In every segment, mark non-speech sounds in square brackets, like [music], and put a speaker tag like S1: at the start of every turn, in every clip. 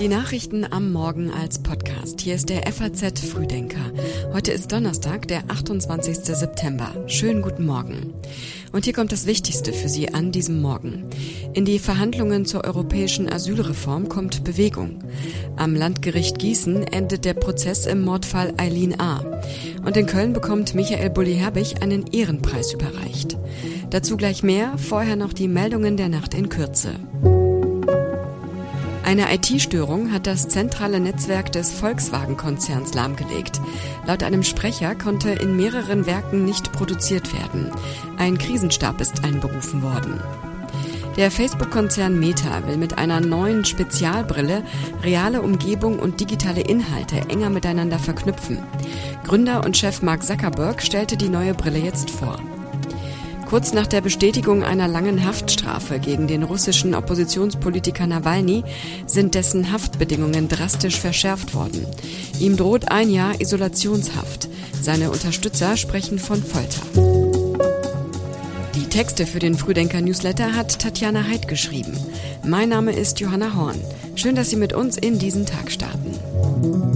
S1: Die Nachrichten am Morgen als Podcast. Hier ist der FAZ Frühdenker. Heute ist Donnerstag, der 28. September. Schönen guten Morgen. Und hier kommt das Wichtigste für Sie an diesem Morgen. In die Verhandlungen zur europäischen Asylreform kommt Bewegung. Am Landgericht Gießen endet der Prozess im Mordfall Eileen A. Und in Köln bekommt Michael Bulli-Herbig einen Ehrenpreis überreicht. Dazu gleich mehr, vorher noch die Meldungen der Nacht in Kürze. Eine IT-Störung hat das zentrale Netzwerk des Volkswagen-Konzerns lahmgelegt. Laut einem Sprecher konnte in mehreren Werken nicht produziert werden. Ein Krisenstab ist einberufen worden. Der Facebook-Konzern Meta will mit einer neuen Spezialbrille reale Umgebung und digitale Inhalte enger miteinander verknüpfen. Gründer und Chef Mark Zuckerberg stellte die neue Brille jetzt vor. Kurz nach der Bestätigung einer langen Haftstrafe gegen den russischen Oppositionspolitiker Nawalny sind dessen Haftbedingungen drastisch verschärft worden. Ihm droht ein Jahr Isolationshaft. Seine Unterstützer sprechen von Folter. Die Texte für den Frühdenker Newsletter hat Tatjana Heid geschrieben. Mein Name ist Johanna Horn. Schön, dass Sie mit uns in diesen Tag starten.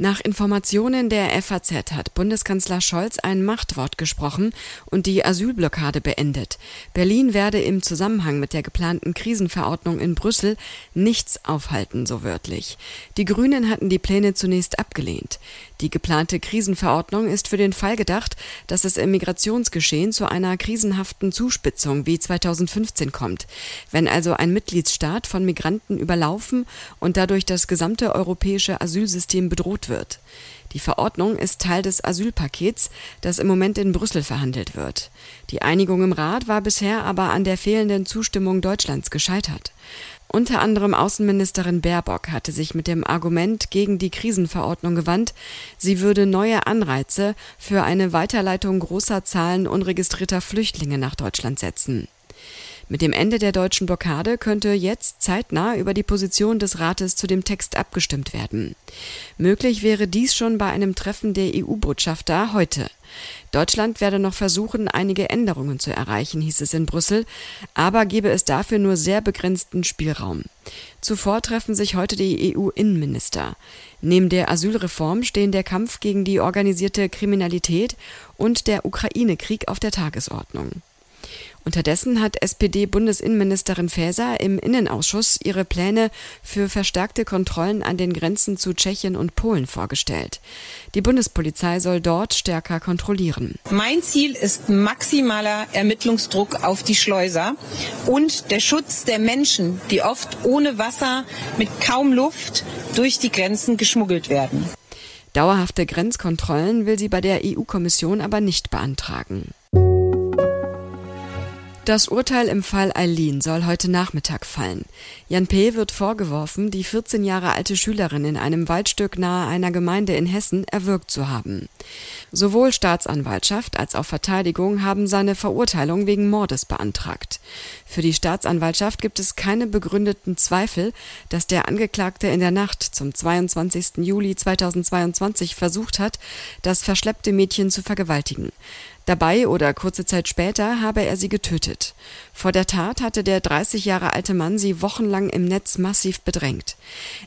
S1: Nach Informationen der FAZ hat Bundeskanzler Scholz ein Machtwort gesprochen und die Asylblockade beendet. Berlin werde im Zusammenhang mit der geplanten Krisenverordnung in Brüssel nichts aufhalten, so wörtlich. Die Grünen hatten die Pläne zunächst abgelehnt. Die geplante Krisenverordnung ist für den Fall gedacht, dass es im Migrationsgeschehen zu einer krisenhaften Zuspitzung wie 2015 kommt, wenn also ein Mitgliedsstaat von Migranten überlaufen und dadurch das gesamte europäische Asylsystem bedroht wird. Die Verordnung ist Teil des Asylpakets, das im Moment in Brüssel verhandelt wird. Die Einigung im Rat war bisher aber an der fehlenden Zustimmung Deutschlands gescheitert. Unter anderem Außenministerin Baerbock hatte sich mit dem Argument gegen die Krisenverordnung gewandt, sie würde neue Anreize für eine Weiterleitung großer Zahlen unregistrierter Flüchtlinge nach Deutschland setzen. Mit dem Ende der deutschen Blockade könnte jetzt zeitnah über die Position des Rates zu dem Text abgestimmt werden. Möglich wäre dies schon bei einem Treffen der EU-Botschafter heute. Deutschland werde noch versuchen, einige Änderungen zu erreichen, hieß es in Brüssel, aber gebe es dafür nur sehr begrenzten Spielraum. Zuvor treffen sich heute die EU-Innenminister. Neben der Asylreform stehen der Kampf gegen die organisierte Kriminalität und der Ukraine-Krieg auf der Tagesordnung. Unterdessen hat SPD-Bundesinnenministerin Faeser im Innenausschuss ihre Pläne für verstärkte Kontrollen an den Grenzen zu Tschechien und Polen vorgestellt. Die Bundespolizei soll dort stärker kontrollieren.
S2: Mein Ziel ist maximaler Ermittlungsdruck auf die Schleuser und der Schutz der Menschen, die oft ohne Wasser mit kaum Luft durch die Grenzen geschmuggelt werden.
S1: Dauerhafte Grenzkontrollen will sie bei der EU-Kommission aber nicht beantragen. Das Urteil im Fall Eileen soll heute Nachmittag fallen. Jan P. wird vorgeworfen, die 14 Jahre alte Schülerin in einem Waldstück nahe einer Gemeinde in Hessen erwürgt zu haben. Sowohl Staatsanwaltschaft als auch Verteidigung haben seine Verurteilung wegen Mordes beantragt. Für die Staatsanwaltschaft gibt es keine begründeten Zweifel, dass der Angeklagte in der Nacht zum 22. Juli 2022 versucht hat, das verschleppte Mädchen zu vergewaltigen. Dabei oder kurze Zeit später habe er sie getötet. Vor der Tat hatte der 30 Jahre alte Mann sie wochenlang im Netz massiv bedrängt.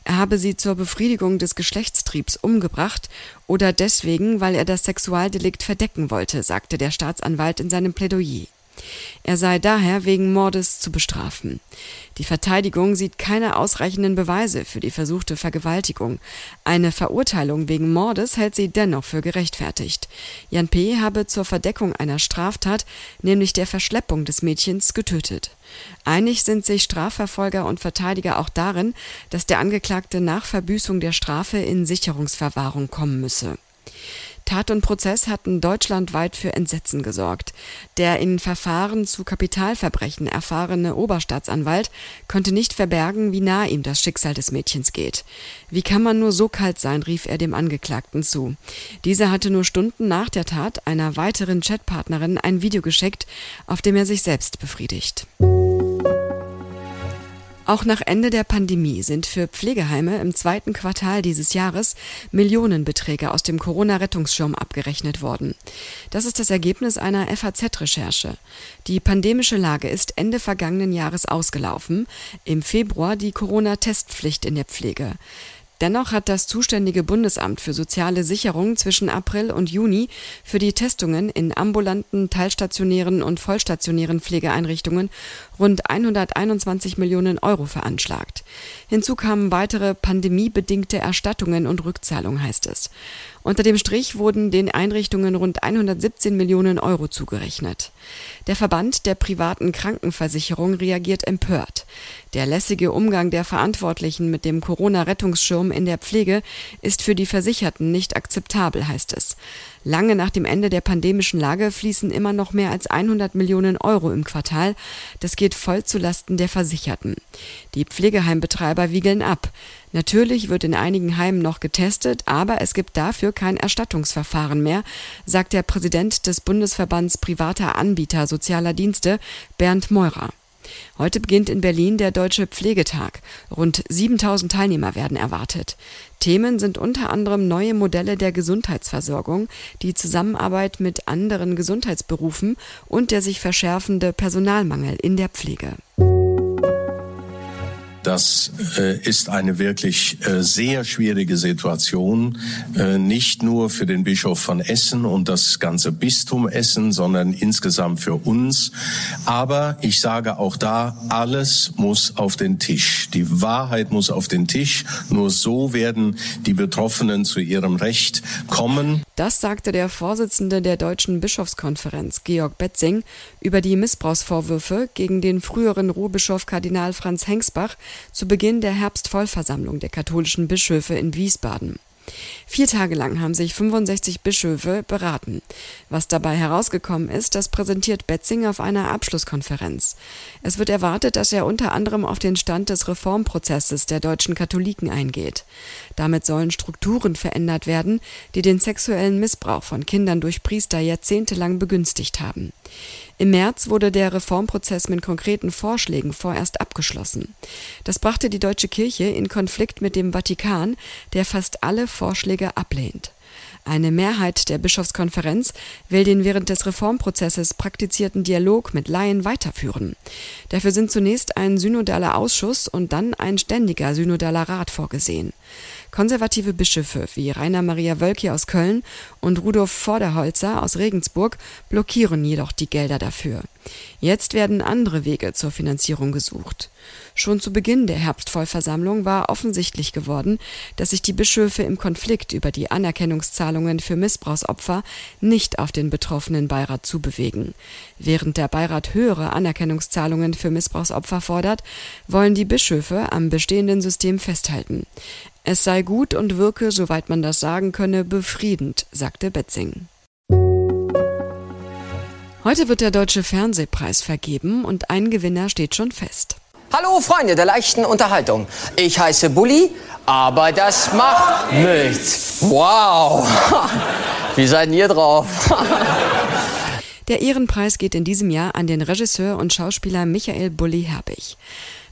S1: Er habe sie zur Befriedigung des Geschlechtstriebs umgebracht oder deswegen, weil er das Sexualdelikt verdecken wollte, sagte der Staatsanwalt in seinem Plädoyer. Er sei daher wegen Mordes zu bestrafen. Die Verteidigung sieht keine ausreichenden Beweise für die versuchte Vergewaltigung. Eine Verurteilung wegen Mordes hält sie dennoch für gerechtfertigt. Jan P. habe zur Verdeckung einer Straftat, nämlich der Verschleppung des Mädchens, getötet. Einig sind sich Strafverfolger und Verteidiger auch darin, dass der Angeklagte nach Verbüßung der Strafe in Sicherungsverwahrung kommen müsse. Tat und Prozess hatten deutschlandweit für Entsetzen gesorgt. Der in Verfahren zu Kapitalverbrechen erfahrene Oberstaatsanwalt konnte nicht verbergen, wie nah ihm das Schicksal des Mädchens geht. Wie kann man nur so kalt sein, rief er dem Angeklagten zu. Dieser hatte nur Stunden nach der Tat einer weiteren Chatpartnerin ein Video geschickt, auf dem er sich selbst befriedigt. Auch nach Ende der Pandemie sind für Pflegeheime im zweiten Quartal dieses Jahres Millionenbeträge aus dem Corona-Rettungsschirm abgerechnet worden. Das ist das Ergebnis einer FAZ-Recherche. Die pandemische Lage ist Ende vergangenen Jahres ausgelaufen, im Februar die Corona-Testpflicht in der Pflege. Dennoch hat das zuständige Bundesamt für soziale Sicherung zwischen April und Juni für die Testungen in ambulanten, teilstationären und vollstationären Pflegeeinrichtungen rund 121 Millionen Euro veranschlagt. Hinzu kamen weitere pandemiebedingte Erstattungen und Rückzahlungen, heißt es. Unter dem Strich wurden den Einrichtungen rund 117 Millionen Euro zugerechnet. Der Verband der privaten Krankenversicherung reagiert empört. Der lässige Umgang der Verantwortlichen mit dem Corona-Rettungsschirm in der Pflege ist für die Versicherten nicht akzeptabel, heißt es. Lange nach dem Ende der pandemischen Lage fließen immer noch mehr als 100 Millionen Euro im Quartal. Das geht voll zulasten der Versicherten. Die Pflegeheimbetreiber wiegeln ab. Natürlich wird in einigen Heimen noch getestet, aber es gibt dafür kein Erstattungsverfahren mehr, sagt der Präsident des Bundesverbands privater Anbieter sozialer Dienste, Bernd Meurer. Heute beginnt in Berlin der Deutsche Pflegetag. Rund 7000 Teilnehmer werden erwartet. Themen sind unter anderem neue Modelle der Gesundheitsversorgung, die Zusammenarbeit mit anderen Gesundheitsberufen und der sich verschärfende Personalmangel in der Pflege.
S3: Das äh, ist eine wirklich äh, sehr schwierige Situation, äh, nicht nur für den Bischof von Essen und das ganze Bistum Essen, sondern insgesamt für uns. Aber ich sage auch da, alles muss auf den Tisch. Die Wahrheit muss auf den Tisch. Nur so werden die Betroffenen zu ihrem Recht kommen.
S1: Das sagte der Vorsitzende der Deutschen Bischofskonferenz, Georg Betzing, über die Missbrauchsvorwürfe gegen den früheren Ruhrbischof Kardinal Franz Hengsbach zu Beginn der Herbstvollversammlung der katholischen Bischöfe in Wiesbaden. Vier Tage lang haben sich 65 Bischöfe beraten. Was dabei herausgekommen ist, das präsentiert Betzing auf einer Abschlusskonferenz. Es wird erwartet, dass er unter anderem auf den Stand des Reformprozesses der deutschen Katholiken eingeht. Damit sollen Strukturen verändert werden, die den sexuellen Missbrauch von Kindern durch Priester jahrzehntelang begünstigt haben. Im März wurde der Reformprozess mit konkreten Vorschlägen vorerst abgeschlossen. Das brachte die deutsche Kirche in Konflikt mit dem Vatikan, der fast alle Vorschläge ablehnt. Eine Mehrheit der Bischofskonferenz will den während des Reformprozesses praktizierten Dialog mit Laien weiterführen. Dafür sind zunächst ein synodaler Ausschuss und dann ein ständiger synodaler Rat vorgesehen. Konservative Bischöfe wie Rainer Maria Wölki aus Köln und Rudolf Vorderholzer aus Regensburg blockieren jedoch die Gelder dafür. Jetzt werden andere Wege zur Finanzierung gesucht. Schon zu Beginn der Herbstvollversammlung war offensichtlich geworden, dass sich die Bischöfe im Konflikt über die Anerkennungszahlungen für Missbrauchsopfer nicht auf den betroffenen Beirat zubewegen. Während der Beirat höhere Anerkennungszahlungen für Missbrauchsopfer fordert, wollen die Bischöfe am bestehenden System festhalten. Es sei gut und wirke, soweit man das sagen könne, befriedend, sagte Betzing. Heute wird der Deutsche Fernsehpreis vergeben und ein Gewinner steht schon fest.
S4: Hallo Freunde der leichten Unterhaltung. Ich heiße Bulli, aber das macht nichts. Wow. [laughs] Wie seid ihr drauf?
S1: Der Ehrenpreis geht in diesem Jahr an den Regisseur und Schauspieler Michael Bulli Herbig.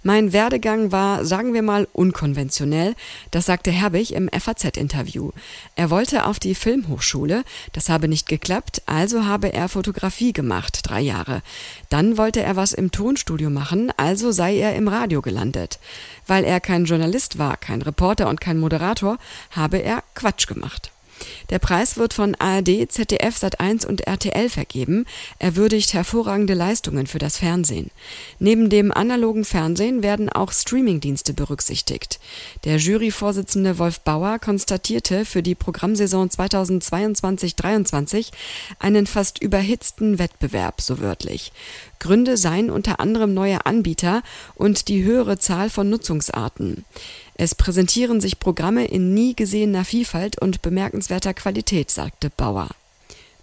S1: Mein Werdegang war, sagen wir mal, unkonventionell, das sagte Herbig im FAZ-Interview. Er wollte auf die Filmhochschule, das habe nicht geklappt, also habe er Fotografie gemacht, drei Jahre. Dann wollte er was im Tonstudio machen, also sei er im Radio gelandet. Weil er kein Journalist war, kein Reporter und kein Moderator, habe er Quatsch gemacht. Der Preis wird von ARD, ZDF, Sat1 und RTL vergeben. Er würdigt hervorragende Leistungen für das Fernsehen. Neben dem analogen Fernsehen werden auch Streamingdienste berücksichtigt. Der Juryvorsitzende Wolf Bauer konstatierte für die Programmsaison 2022-23 einen fast überhitzten Wettbewerb, so wörtlich. Gründe seien unter anderem neue Anbieter und die höhere Zahl von Nutzungsarten. Es präsentieren sich Programme in nie gesehener Vielfalt und bemerkenswerter Qualität, sagte Bauer.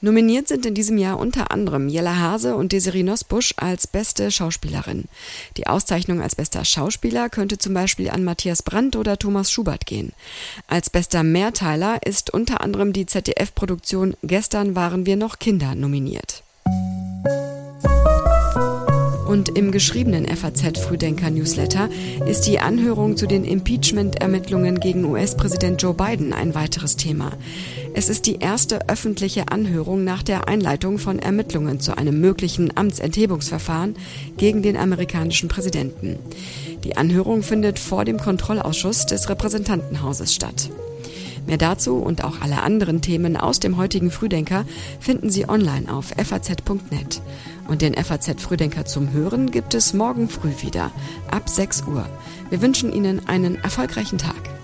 S1: Nominiert sind in diesem Jahr unter anderem Jella Hase und Desiree Nosbusch als beste Schauspielerin. Die Auszeichnung als bester Schauspieler könnte zum Beispiel an Matthias Brandt oder Thomas Schubert gehen. Als bester Mehrteiler ist unter anderem die ZDF-Produktion Gestern waren wir noch Kinder nominiert. Und im geschriebenen FAZ-Frühdenker-Newsletter ist die Anhörung zu den Impeachment-Ermittlungen gegen US-Präsident Joe Biden ein weiteres Thema. Es ist die erste öffentliche Anhörung nach der Einleitung von Ermittlungen zu einem möglichen Amtsenthebungsverfahren gegen den amerikanischen Präsidenten. Die Anhörung findet vor dem Kontrollausschuss des Repräsentantenhauses statt. Mehr dazu und auch alle anderen Themen aus dem heutigen Frühdenker finden Sie online auf faz.net. Und den FAZ Frühdenker zum Hören gibt es morgen früh wieder ab 6 Uhr. Wir wünschen Ihnen einen erfolgreichen Tag.